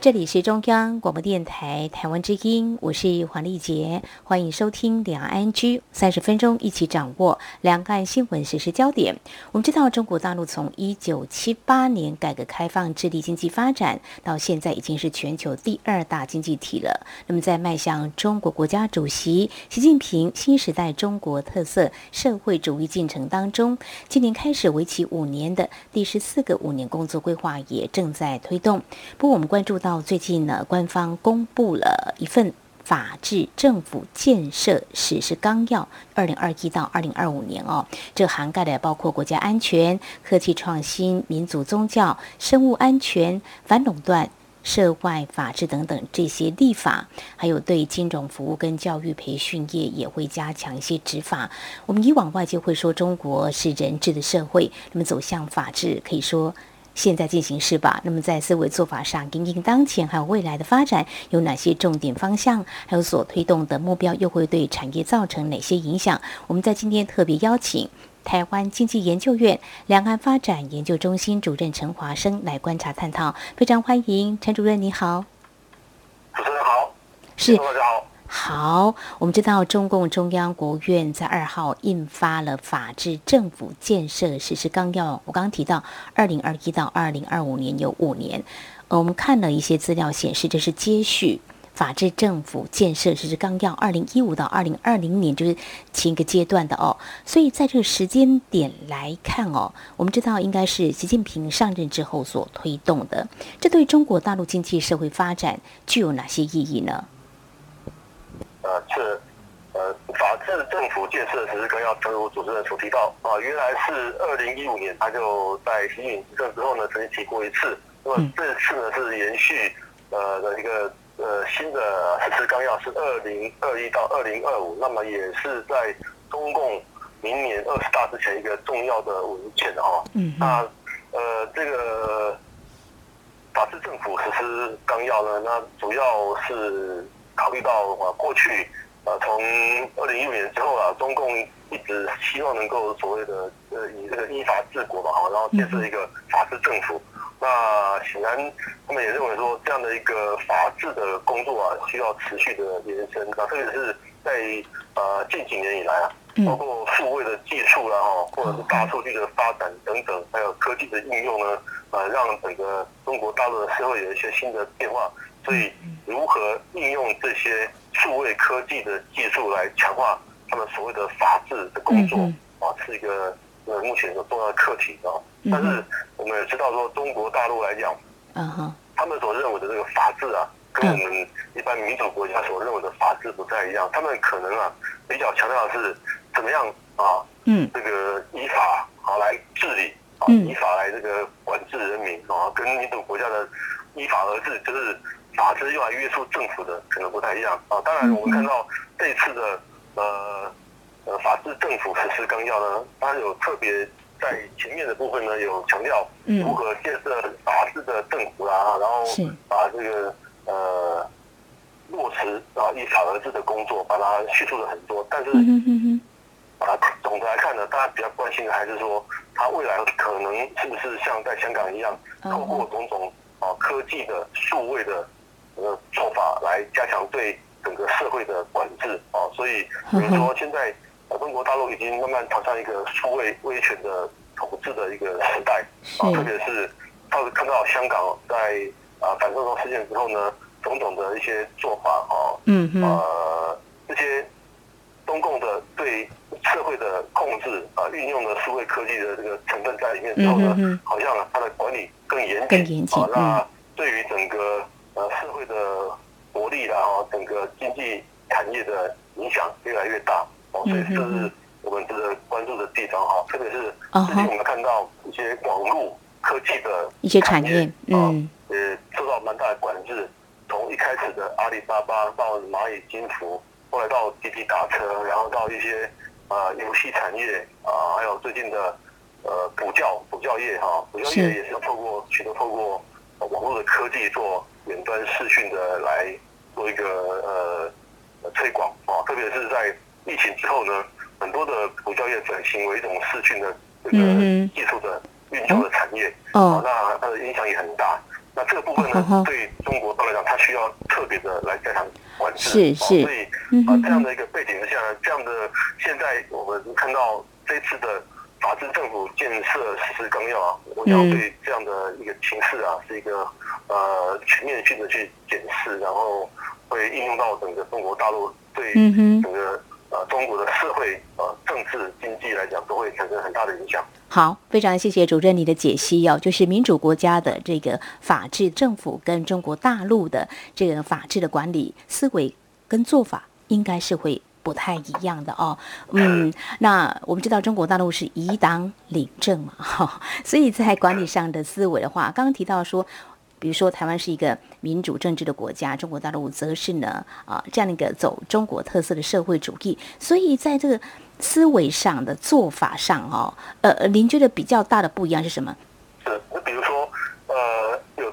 这里是中央广播电台台湾之音，我是黄丽杰，欢迎收听两岸安居三十分钟，一起掌握两岸新闻实时焦点。我们知道，中国大陆从一九七八年改革开放致力经济发展，到现在已经是全球第二大经济体了。那么，在迈向中国国家主席习近平新时代中国特色社会主义进程当中，今年开始为期五年的第十四个五年工作规划也正在推动。不过，我们关注到。到最近呢，官方公布了一份法治政府建设实施纲要，二零二一到二零二五年哦，这涵盖的包括国家安全、科技创新、民族宗教、生物安全、反垄断、涉外法治等等这些立法，还有对金融服务跟教育培训业也会加强一些执法。我们以往外界会说中国是人治的社会，那么走向法治，可以说。现在进行式吧。那么在思维做法上，因应当前还有未来的发展，有哪些重点方向？还有所推动的目标，又会对产业造成哪些影响？我们在今天特别邀请台湾经济研究院两岸发展研究中心主任陈华生来观察探讨。非常欢迎陈主任，你好。主持人好。是。大家好。好，我们知道中共中央国务院在二号印发了《法治政府建设实施纲要》。我刚刚提到，二零二一到二零二五年有五年。呃，我们看了一些资料显示，这是接续《法治政府建设实施纲要》二零一五到二零二零年，就是前一个阶段的哦。所以在这个时间点来看哦，我们知道应该是习近平上任之后所推动的。这对中国大陆经济社会发展具有哪些意义呢？呃，是呃，法治政府建设实施纲要，正如主持人所提到啊，原来是二零一五年，他就在习近平执政之后呢，曾经提过一次。那么这次呢，是延续呃的一个呃新的实施纲要，是二零二一到二零二五，那么也是在中共明年二十大之前一个重要的文件哈。嗯。那呃，这个法治政府实施纲要呢，那主要是。考虑到啊，过去啊，从二零一五年之后啊，中共一直希望能够所谓的呃，以这个依法治国嘛，哈，然后建设一个法治政府。那显然他们也认为说，这样的一个法治的工作啊，需要持续的延伸。那特别是在呃近几年以来啊，包括数位的技术啦，哈，或者是大数据的发展等等，还有科技的应用呢，呃，让整个中国大陆的社会有一些新的变化。所以，如何应用这些数位科技的技术来强化他们所谓的法治的工作啊，是一个呃目前一个重要的课题啊。但是我们也知道说，中国大陆来讲，嗯哼，他们所认为的这个法治啊，跟我们一般民主国家所认为的法治不太一样。他们可能啊，比较强调的是怎么样啊，嗯，这个依法啊来治理啊，依法来这个管制人民啊，跟民主国家的依法而治就是。法治用来约束政府的可能不太一样啊。当然，我们看到这次的呃呃法治政府实施纲要呢，它有特别在前面的部分呢，有强调如何建设法治的政府啊，然后把这个呃落实啊依法而治的工作，把它叙述了很多。但是啊，总的来看呢，大家比较关心的还是说，它未来可能是不是像在香港一样，透过种种啊科技的数位的。呃，做法来加强对整个社会的管制啊，所以比如说现在呃中国大陆已经慢慢朝向一个数位威权的统治的一个时代啊，特别是到看到香港在啊反送中事件之后呢，种种的一些做法啊，嗯呃这些中共的对社会的控制啊，运用了数位科技的这个成分在里面之后呢，好像它的管理更严谨啊，那对于整个。呃，社会的活力，然后整个经济产业的影响越来越大，哦，所以这是我们值得关注的地方哈。特别是最近我们看到一些网络科技的一些产业，嗯，呃，受到蛮大的管制。从一开始的阿里巴巴到蚂蚁金服，后来到滴滴打车，然后到一些呃游戏产业啊，还有最近的呃补教补教业哈，补教业也是透过许多透过。网络的科科技做远端视讯的来做一个呃推广啊，特别是在疫情之后呢，很多的补教业转型为一种视讯的这个技术的运作的产业，哦，那它的影响也很大。那这个部分呢，对中国来讲，它需要特别的来加强管制，是是，所以啊这样的一个背景之下，这样的现在我们看到这次的法治政府建设实施纲要啊，我要对这样的一个形势啊，是一个呃全面性的去检视，然后会应用到整个中国大陆对整个呃中国的社会呃政治经济来讲，都会产生很大的影响。好，非常谢谢主任你的解析哦，就是民主国家的这个法治政府跟中国大陆的这个法治的管理思维跟做法，应该是会不太一样的哦。嗯，那我们知道中国大陆是以党领政嘛，哈，所以在管理上的思维的话，刚刚提到说。比如说，台湾是一个民主政治的国家，中国大陆则是呢啊这样的一个走中国特色的社会主义，所以在这个思维上的做法上哦，呃，您觉得比较大的不一样是什么？是，那比如说，呃，有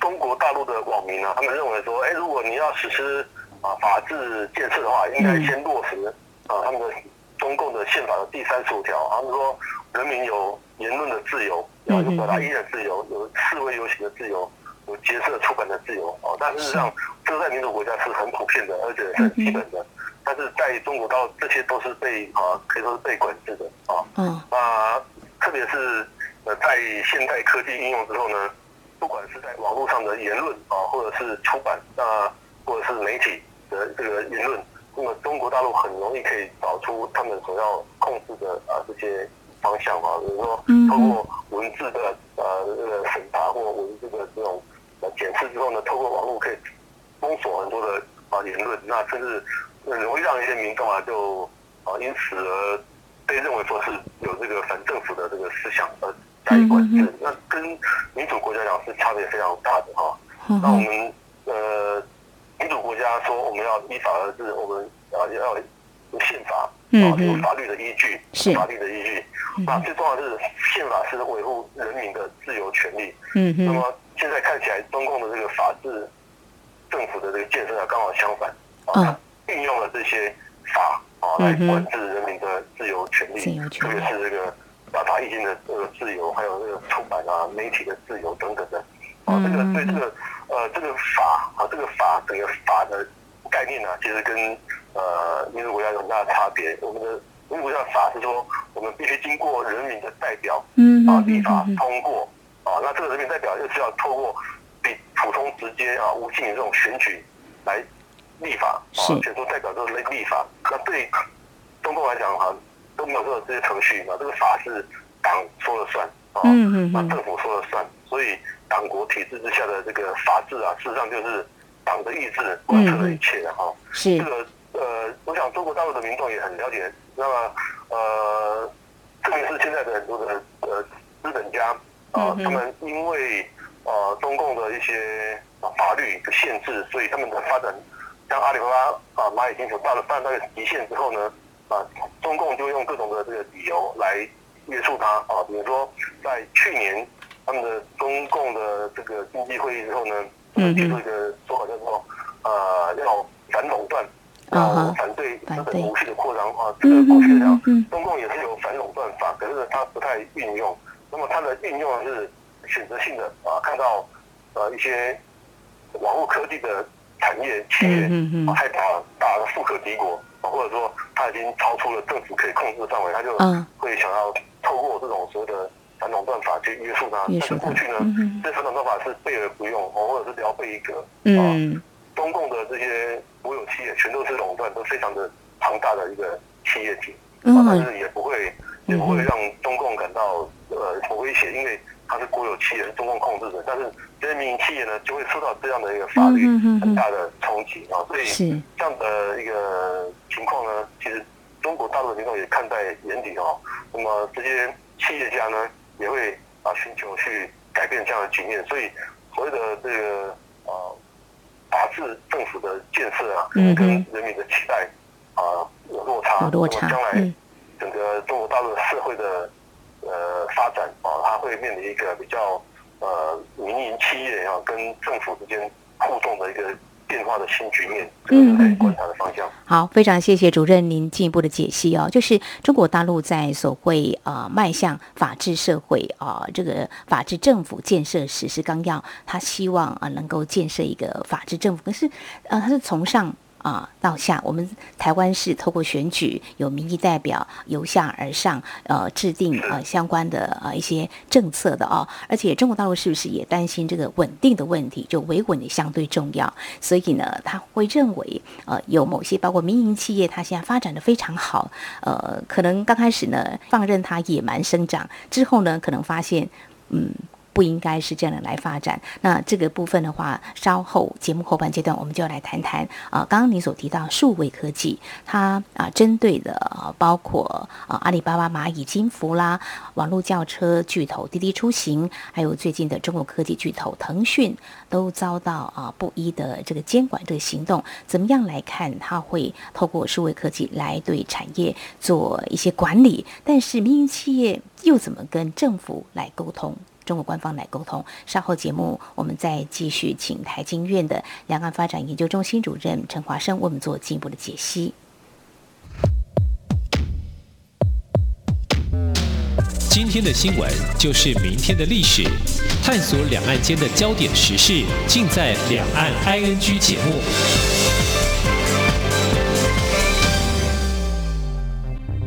中国大陆的网民啊，他们认为说，哎，如果你要实施啊法治建设的话，应该先落实啊他们的中共的宪法的第三十五条，他们说人民有言论的自由。有表达意见的自由，有示威游行的自由，有结社出版的自由哦。但事实上，这个在民主国家是很普遍的，而且是基本的。但是在中国，到这些都是被啊，可以说是被管制的啊。嗯。啊，特别是呃，在现代科技应用之后呢，不管是在网络上的言论啊，或者是出版啊，或者是媒体的这个言论，那么中国大陆很容易可以找出他们所要控制的啊这些。方向嘛，比如说通过文字的呃这个审查或文字的这种呃检视之后呢，透过网络可以封锁很多的啊言论，那甚至很容易让一些民众啊就啊因此而被认为说是有这个反政府的这个思想而加以管制，那跟民主国家讲是差别非常大的哈。那我们呃民主国家说我们要依法而治，我们啊要有宪法。啊，有法律的依据，是法律的依据。那最重要的是，宪法是维护人民的自由权利。嗯那么现在看起来，中共的这个法治政府的这个建设啊，刚好相反。啊。运用了这些法啊，来管制人民的自由权利，特别是这个表达意见的这个自由，还有这个出版啊、媒体的自由等等的。啊，这个对这个呃，这个法啊，这个法整个法的概念呢，其实跟。呃，民主国家有很大的差别。我们的民主国家法是说，我们必须经过人民的代表，嗯啊，立法通过啊。那这个人民代表又是要透过比普通直接啊无尽的这种选举来立法啊，选出代表之后来立法。那对中共来讲哈，都没有这个这些程序啊，这个法是党说了算啊，那政府说了算。所以党国体制之下的这个法治啊，事实上就是党的意志贯彻了一切的哈。是这个。呃，我想中国大陆的民众也很了解。那么，呃，特别是现在的很多的呃资本家啊，他们因为呃中共的一些法律的限制，所以他们的发展，像阿里巴巴啊、蚂蚁金服到了到那个极限之后呢，啊，中共就用各种的这个理由来约束它啊。比如说，在去年他们的中共的这个经济会议之后呢，提出一个说法叫做呃要反垄断。啊，反对资本无序的扩张啊，这个过去讲，中共也是有反垄断法，可是它不太运用。那么它的运用是选择性的啊，看到呃一些网络科技的产业企业害怕打了富可敌国啊，或者说他已经超出了政府可以控制的范围，他就会想要透过这种所谓的反垄断法去约束它。但是过去呢，这反垄断法是备而不用，或者是聊备一格啊。中共的这些国有企业全都是垄断，都非常的庞大的一个企业体，但是也不会也不会让中共感到呃威胁，因为它是国有企业，中共控制的。但是这些民营企业呢，就会受到这样的一个法律很大的冲击啊。所以这样的一个情况呢，其实中国大陆的民众也看在眼底哦。那么这些企业家呢，也会啊寻求去改变这样的局面。所以所谓的这个啊。法治政府的建设啊，跟人民的期待啊有落差。有落差。将来整个中国大陆社会的呃发展啊，它会面临一个比较呃民营企业啊跟政府之间互动的一个。变化的新局面，这是可以观察的方向。好，非常谢谢主任您进一步的解析哦。就是中国大陆在所谓呃迈向法治社会啊这个法治政府建设实施纲要，他希望啊能够建设一个法治政府，可是呃他是从上。啊，到下，我们台湾是透过选举，有民意代表由下而上，呃，制定呃相关的呃一些政策的哦。而且中国大陆是不是也担心这个稳定的问题？就维稳也相对重要，所以呢，他会认为呃有某些包括民营企业，它现在发展的非常好，呃，可能刚开始呢放任它野蛮生长，之后呢可能发现嗯。不应该是这样的来发展。那这个部分的话，稍后节目后半阶段我们就要来谈谈啊。刚刚你所提到数位科技，它啊针对的啊包括啊阿里巴巴、蚂蚁金服啦，网络轿车巨头滴滴出行，还有最近的中国科技巨头腾讯，都遭到啊不一的这个监管这个行动。怎么样来看？它会透过数位科技来对产业做一些管理，但是民营企业又怎么跟政府来沟通？中国官方来沟通。稍后节目，我们再继续请台经院的两岸发展研究中心主任陈华生为我们做进一步的解析。今天的新闻就是明天的历史，探索两岸间的焦点时事，尽在《两岸 ING》节目。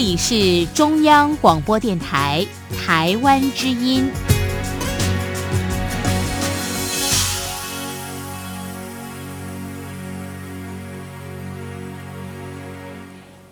这里是中央广播电台台湾之音。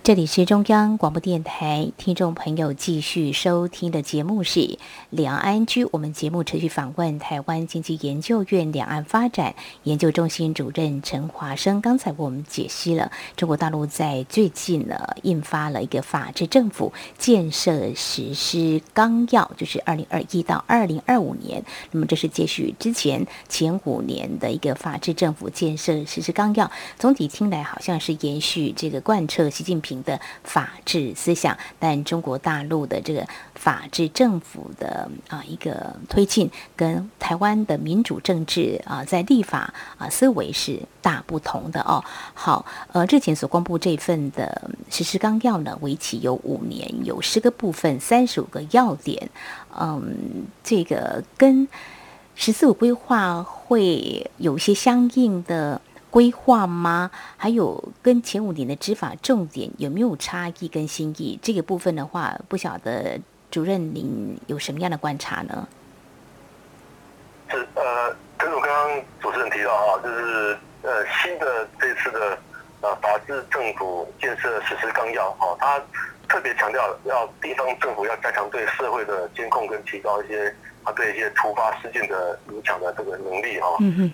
这里是中央广播电台，听众朋友继续收听的节目是《两岸安居》。我们节目持续访问台湾经济研究院两岸发展研究中心主任陈华生。刚才我们解析了中国大陆在最近呢印发了一个法治政府建设实施纲要，就是二零二一到二零二五年。那么这是接续之前前五年的一个法治政府建设实施纲要。总体听来好像是延续这个贯彻习近平。的法治思想，但中国大陆的这个法治政府的啊一个推进，跟台湾的民主政治啊在立法啊思维是大不同的哦。好，呃，日前所公布这份的实施纲要呢，为期有五年，有十个部分，三十五个要点。嗯，这个跟十四五规划会有一些相应的。规划吗？还有跟前五年的执法重点有没有差异跟新意？这个部分的话，不晓得主任您有什么样的观察呢？是呃，正如刚刚主持人提到啊，就是呃新的这次的呃法治政府建设实施纲要哈，它特别强调要地方政府要加强对社会的监控跟提高一些它对一些突发事件的影响的这个能力哈。嗯哼。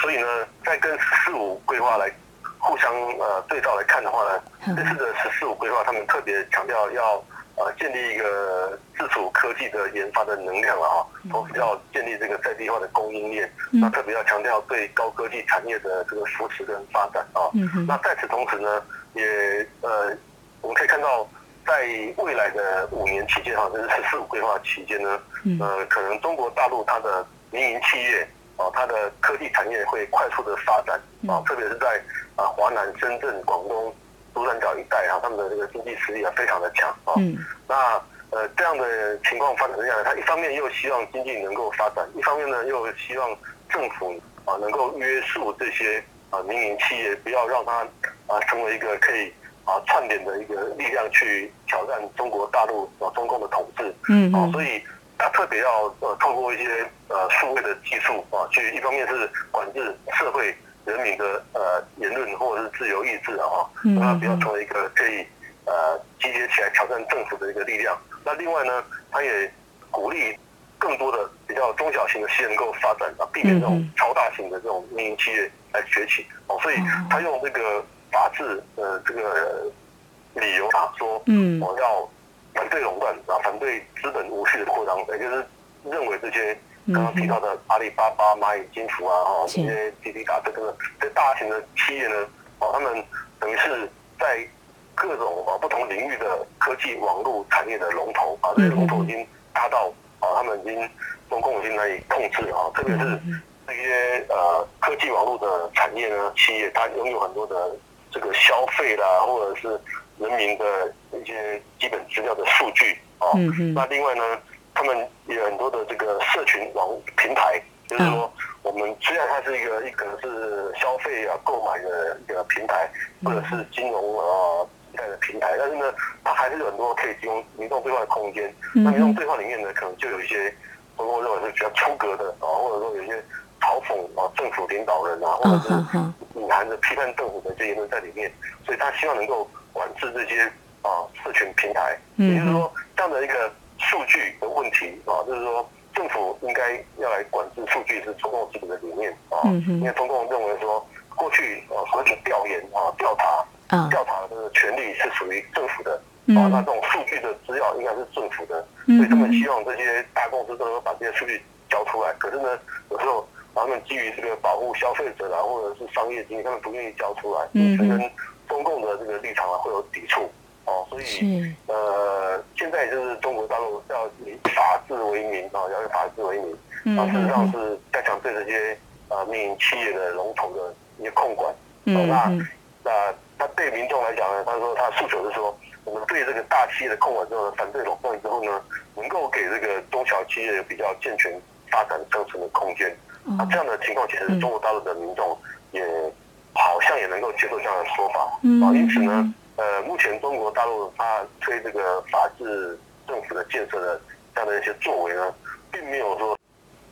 所以呢，在跟“十四五”规划来互相呃对照来看的话呢，这次的“十四五”规划，他们特别强调要呃建立一个自主科技的研发的能量了哈，同时要建立这个在地化的供应链，那特别要强调对高科技产业的这个扶持跟发展啊。那在此同时呢，也呃我们可以看到，在未来的五年期间哈，就是“十四五”规划期间呢，呃，可能中国大陆它的民营企业。啊，它的科技产业会快速的发展啊，特别是在啊华南、深圳、广东、珠三角一带啊，他们的这个经济实力啊非常的强啊。那呃这样的情况发展下来，他一方面又希望经济能够发展，一方面呢又希望政府啊能够约束这些啊民营企业，不要让它啊成为一个可以啊串联的一个力量去挑战中国大陆啊中共的统治。嗯啊，所以。他特别要呃透过一些呃数位的技术啊，去一方面是管制社会人民的呃言论或者是自由意志啊，让它不要成为一个可以呃集结起来挑战政府的一个力量。那另外呢，他也鼓励更多的比较中小型的企业能够发展啊，避免这种超大型的这种民营企业来崛起哦。所以他用这个法治呃这个理由啊，说嗯，我要反对垄断啊，反对资本无序的扩张，也就是认为这些刚刚提到的阿里巴巴、蚂蚁金服啊，哈这些滴滴打车等等这大型的企业呢，哦，他们等于是在。各种啊不同领域的科技网络产业的龙头啊，这些龙头已经达到啊，他们已经中共已经难以控制啊，特别是这些呃科技网络的产业呢，企业它拥有很多的这个消费啦，或者是人民的一些基本资料的数据啊。那另外呢，他们有很多的这个社群网平台，就是说我们虽然它是一个一个是消费啊购买的一个平台，或者是金融啊。代的平台，但是呢，它还是有很多可以提供民众对话的空间。那民众对话里面呢，可能就有一些，包括认为是比较出格的啊，或者说有一些嘲讽啊政府领导人啊，或者是隐含着批判政府的这些言论在里面。所以他希望能够管制这些啊社群平台。也就是说，这样的一个数据的问题啊，就是说政府应该要来管制数据，是中共基本的理念啊。因为中共认为说，过去啊所谓的调研啊调查。调查的这个权利是属于政府的，啊，那这种数据的资料应该是政府的，所以他们希望这些大公司都能够把这些数据交出来。可是呢，有时候他们基于这个保护消费者啊，或者是商业机密，他们不愿意交出来，嗯，跟中共的这个立场啊会有抵触，哦，所以呃，现在就是中国大陆要以法治为名啊，要以法治为名，啊，事实上是加强对这些啊民营企业的龙头的一些控管，嗯，那那。他对民众来讲呢，他说他诉求是说，我们对这个大企业的控管之后，反对垄断之后呢，能够给这个中小企业比较健全发展生存的空间。啊，这样的情况其实中国大陆的民众也好像也能够接受这样的说法。啊，因此呢，呃，目前中国大陆它推这个法治政府的建设的这样的一些作为呢，并没有说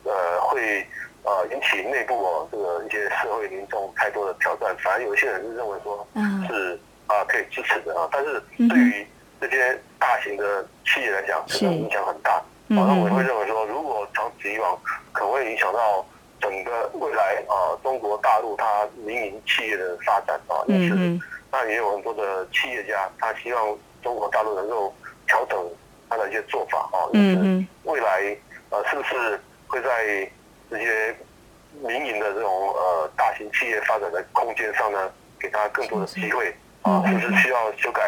呃会。呃，引起内部哦，这个一些社会民众太多的挑战，反而有一些人是认为说，是啊可以支持的啊，但是对于这些大型的企业来讲，这个影响很大。啊，那我会认为说，如果长此以往，可能会影响到整个未来啊，中国大陆它民营企业的发展啊。也是，那也有很多的企业家，他希望中国大陆能够调整他的一些做法啊。因此，未来呃，是不是会在？这些民营的这种呃大型企业发展的空间上呢，给他更多的机会啊，是不是需要修改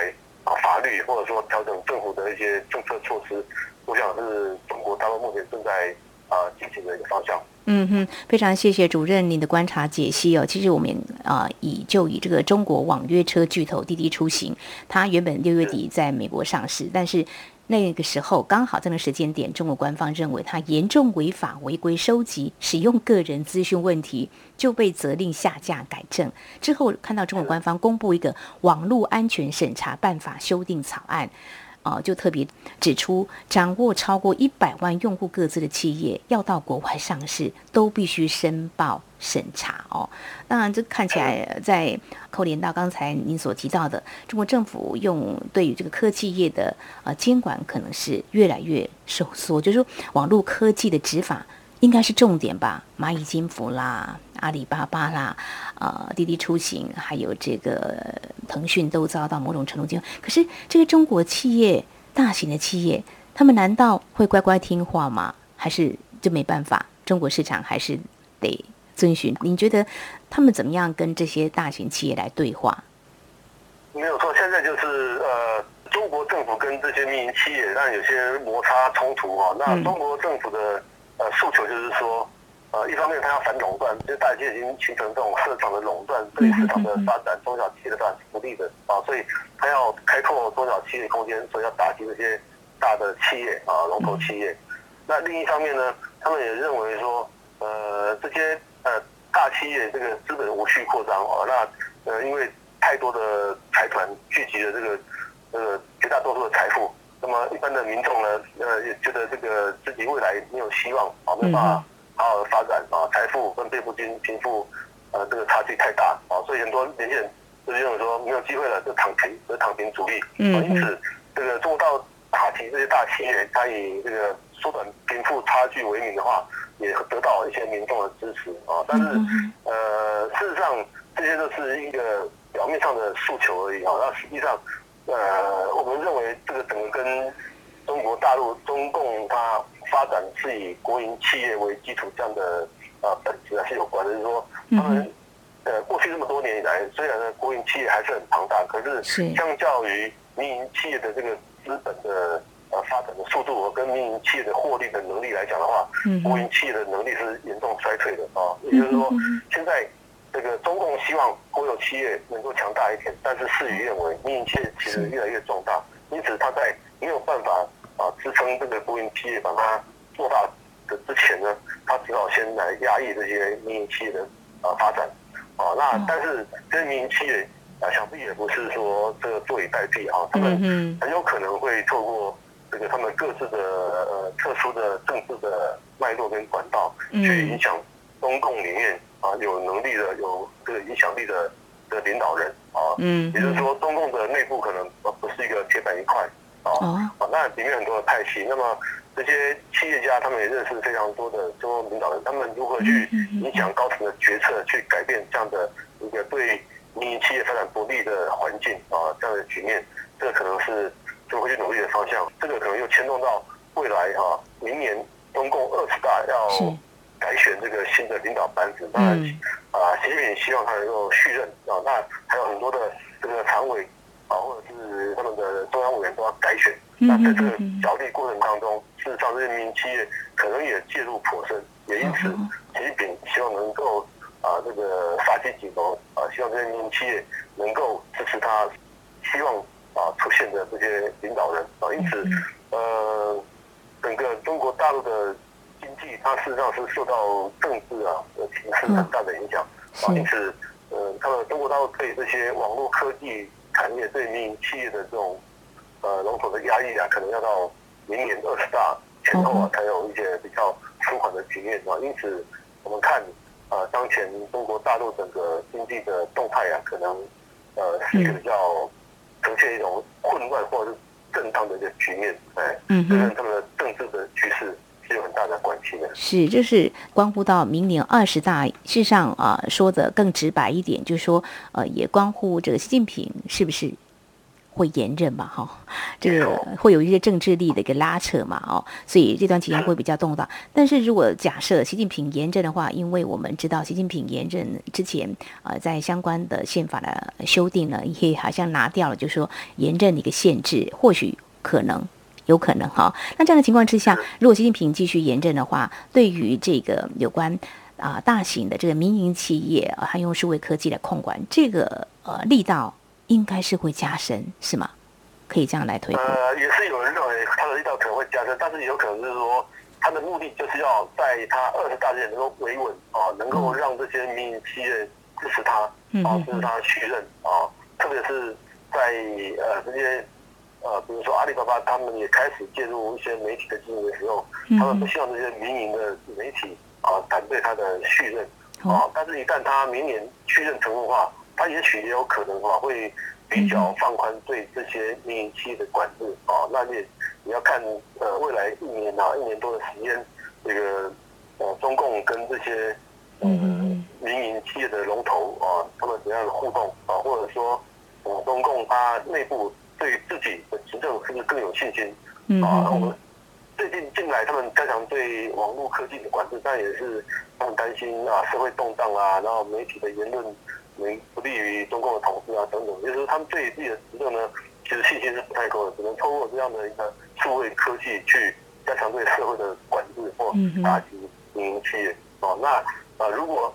啊法律，或者说调整政府的一些政策措施？我想是中国大陆目前正在啊进行的一个方向。嗯哼，非常谢谢主任您的观察解析哦。其实我们啊以就以这个中国网约车巨头滴滴出行，它原本六月底在美国上市，但是。那个时候刚好在那时间点，中国官方认为他严重违法违规收集、使用个人资讯问题，就被责令下架改正。之后看到中国官方公布一个网络安全审查办法修订草案。啊，就特别指出，掌握超过一百万用户各自的企业要到国外上市，都必须申报审查哦。当然，这看起来在扣连到刚才您所提到的，中国政府用对于这个科技业的呃监管，可能是越来越收缩。就是说，网络科技的执法。应该是重点吧，蚂蚁金服啦，阿里巴巴啦，呃，滴滴出行，还有这个腾讯都遭到某种程度监管。可是这个中国企业，大型的企业，他们难道会乖乖听话吗？还是就没办法？中国市场还是得遵循？您觉得他们怎么样跟这些大型企业来对话？没有错，现在就是呃，中国政府跟这些民营企业，让有些摩擦冲突哈。那中国政府的。呃，诉求就是说，呃，一方面他要反垄断，就大企业已经形成这种市场的垄断，对市场的发展、中小企业的发展是不利的啊，所以他要开拓中小企业空间，所以要打击这些大的企业啊，龙头企业。那另一方面呢，他们也认为说，呃，这些呃大企业这个资本无序扩张啊，那呃因为太多的财团聚集了这个呃绝大多数的财富。那么一般的民众呢，呃，也觉得这个自己未来没有希望啊，没办法好好的发展啊，财富分配不均，贫富呃这个差距太大啊，所以很多年轻人就是认为说没有机会了，就躺平，就躺平主义。嗯啊因此，这个中国大陆打击这些大企业，它以这个缩短贫富差距为名的话，也得到一些民众的支持啊。但是，呃，事实上这些都是一个表面上的诉求而已啊。那实际上，呃，我们认为这个整个跟中国大陆中共它发展是以国营企业为基础这样的呃本质还是有关的，就是说他们。呃，过去这么多年以来，虽然呢国营企业还是很庞大，可是是相较于民营企业的这个资本的呃发展的速度跟民营企业的获利的能力来讲的话，嗯国营企业的能力是严重衰退的啊。也就是说，现在这个中共希望国有企业能够强大一点，但是事与愿违，民营企业其实越来越壮大，因此他在没有办法啊支撑这个国营企业把它做大的之前呢，他只好先来压抑这些民营企业的啊发展。啊，那但是这些民营企业啊，想必也不是说这个坐以待毙啊，他们嗯很有可能会透过这个他们各自的呃特殊的政治的脉络跟管道，去影响中共里面啊有能力的、有这个影响力的的领导人啊，嗯也就是说中共的内部可能呃不是一个铁板一块啊，哦。啊，那里面很多的派系，那么这些企业家他们也认识非常多的中共领导人，他们如何去影响高层的决策，去改变这样的一个对民营企业发展不利的环境啊，这样的局面，这个可能是就会去努力的方向。这个可能又牵动到未来哈、明年中共二十大要改选这个新的领导班子，啊，习近平希望他能够续任啊，那还有很多的这个常委啊，或者是他们的中央委员都要改选。那在这个角力过程当中，事实上这些民营企业可能也介入颇深，也因此，习近平希望能够啊这个杀鸡儆猴啊，希望这些民营企业能够支持他希望啊出现的这些领导人啊，因此呃整个中国大陆的经济，它事实上是受到政治啊的形势很大的影响啊，因此呃，他们中国大陆对这些网络科技产业对民营企业的这种呃龙头的压抑啊，可能要到明年二十大前后啊，才有一些比较舒缓的局面啊。因此，我们看呃当前中国大陆整个经济的动态啊，可能呃是一个比较呈现一种混乱或者是震荡的一个局面，哎，嗯哼。这跟他们的政治的局势是有很大的关系的。是，这是关乎到明年二十大。事实上啊、说的更直白一点，就是说，呃，也关乎这个习近平是不是会延任嘛？哈，这个会有一些政治力的一个拉扯嘛？哦，所以这段期间会比较动荡。但是如果假设习近平延任的话，因为我们知道习近平延任之前，呃，在相关的宪法的修订呢，也好像拿掉了，就是说延任的一个限制，或许可能。有可能哈，那这样的情况之下，如果习近平继续严正的话，对于这个有关啊、大型的这个民营企业啊，还用数位科技来控管，这个呃力道应该是会加深，是吗？可以这样来推估。呃，也是有人认为他的力道可能会加深，但是也有可能就是说，他的目的就是要在他二十大之前能够维稳啊，能够让这些民营企业支持他啊，支持他续任啊，特别是在呃这些呃，比如说阿里巴巴，他们也开始介入一些媒体的经营的时候，他们不希望这些民营的媒体啊反对他的续任啊，但是一旦他明年续任成功的话，他也许也有可能啊会比较放宽对这些民营企业的管制啊，那也也要看呃未来一年啊一年多的时间，这个呃中共跟这些嗯。民营企业的龙头啊，他们怎样的互动啊，或者说呃中共它内部对自己的执政是不是更有信心嗯啊？我们最近近来他们加强对网络科技的管制，但也是他们担心啊社会动荡啊，然后媒体的言论没不利于中共的统治啊等等，就是说他们对自己的执政呢，其实信心是不太够的，只能透过这样的一个数位科技去加强对社会的管制或打击民营企业。哦，那啊如果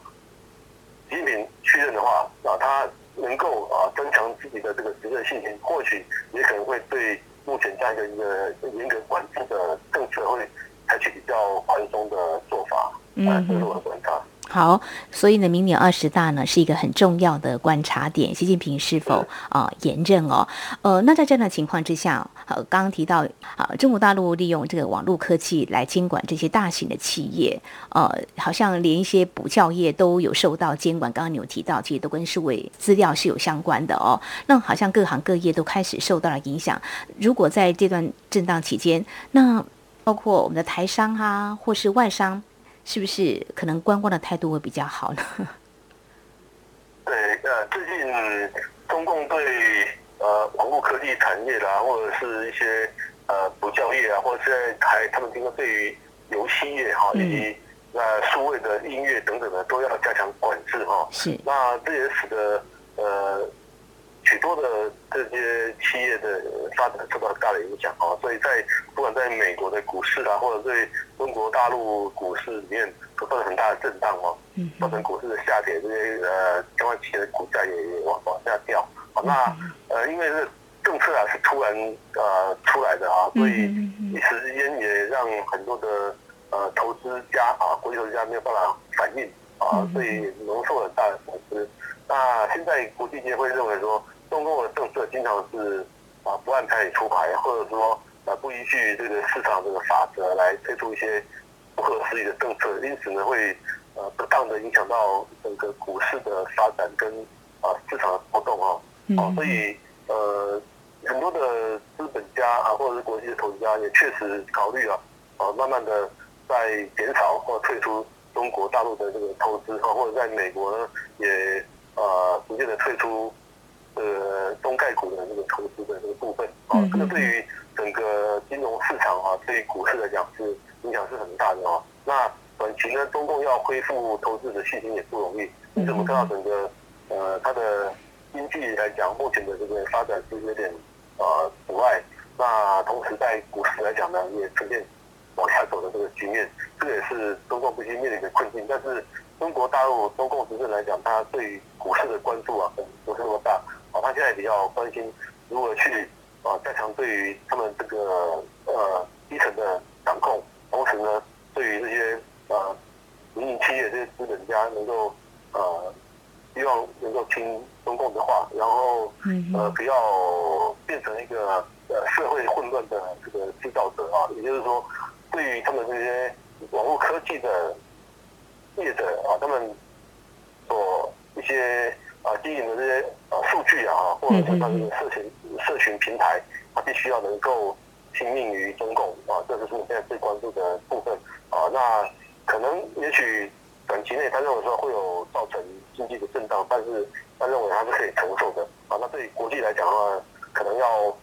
习近平续任的话，啊他能够啊增强自己的这个执政信心，或许也可能会对目前这样一个一个严格管制的政策会采取比较宽松的做法。嗯啊，这是我的观察。好，所以呢，明年二十大呢是一个很重要的观察点，习近平是否啊严正哦？呃，那在这样的情况之下，呃，刚刚提到啊，中国大陆利用这个网络科技来监管这些大型的企业，呃，好像连一些补教业都有受到监管。刚刚你有提到，其实都跟数位资料是有相关的哦。那好像各行各业都开始受到了影响。如果在这段震荡期间，那包括我们的台商啊，或是外商。是不是可能观光的态度会比较好呢？对，呃，最近中共对呃网络科技产业啦，或者是一些呃补教业啊，或者是还他们听说对于游戏业哈，以及那数位的音乐等等的，都要加强管制哈。是。那这也使得呃。许多的这些企业的发展受到很大的影响啊，所以在不管在美国的股市啊，或者对中国大陆股市里面，都造成很大的震荡哦，造成股市的下跌，这些呃相关企业的股价也也往往下掉。好，那呃因为这政策啊是突然呃出来的啊，所以一时之间也让很多的呃投资家啊，国际投资家没有办法反应啊，所以蒙受很大的损失。那现在国际间会认为说。中共的政策经常是啊不按牌理出牌，或者说啊不依据这个市场这个法则来推出一些不合时宜的政策，因此呢会呃不当的影响到整个股市的发展跟啊市场的波动啊，哦所以呃很多的资本家啊或者是国际的投资家也确实考虑啊啊慢慢的在减少或退出中国大陆的这个投资啊，或者在美国呢也呃逐渐的退出。呃，中概股的那个投资的这个部分啊，这个对于整个金融市场啊，对于股市来讲是影响是很大的啊。那短期呢，中共要恢复投资的信心也不容易。你怎么看到整个呃它的经济来讲，目前的这个发展是有点呃阻碍。那同时在股市来讲呢，也出现往下走的这个局面，这个也是中共必须面临的困境。但是中国大陆中共执政来讲，它对于股市的关注啊，不是那么大。啊，他现在比较关心如何去啊加强对于他们这个呃基层的掌控，同时呢，对于这些呃民营企业这些资本家能够呃希望能够听中共的话，然后呃不要变成一个呃社会混乱的这个制造者啊，也就是说，对于他们这些网络科技的业者啊，他们所一些。啊，经营的这些啊数据啊，或者是它这个社群社群平台，它必须要能够听命于中共啊，这就是我现在最关注的部分啊。那可能也许短期内他认为说会有造成经济的震荡，但是他认为他是可以承受的啊。那对国际来讲的话，可能要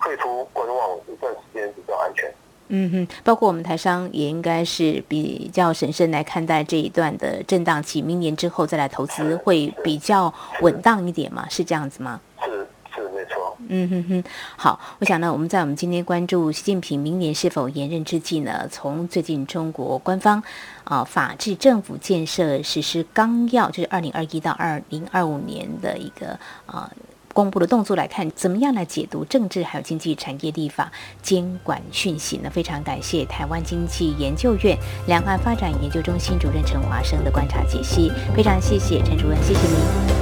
退出观望一段时间比较安全。嗯哼，包括我们台商也应该是比较审慎来看待这一段的震荡期，明年之后再来投资会比较稳当一点嘛？是这样子吗？是是没错。嗯哼哼，好，我想呢，我们在我们今天关注习近平明年是否延任之际呢，从最近中国官方啊法治政府建设实施纲要，就是二零二一到二零二五年的一个啊。公布的动作来看，怎么样来解读政治还有经济产业立法监管讯息呢？非常感谢台湾经济研究院两岸发展研究中心主任陈华生的观察解析，非常谢谢陈主任，谢谢您。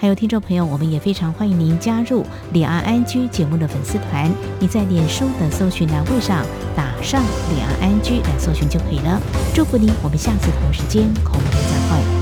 还有听众朋友，我们也非常欢迎您加入李安安居节目的粉丝团。你在脸书的搜寻栏位上打上“李安安居”来搜寻就可以了。祝福您，我们下次同时间空中再会。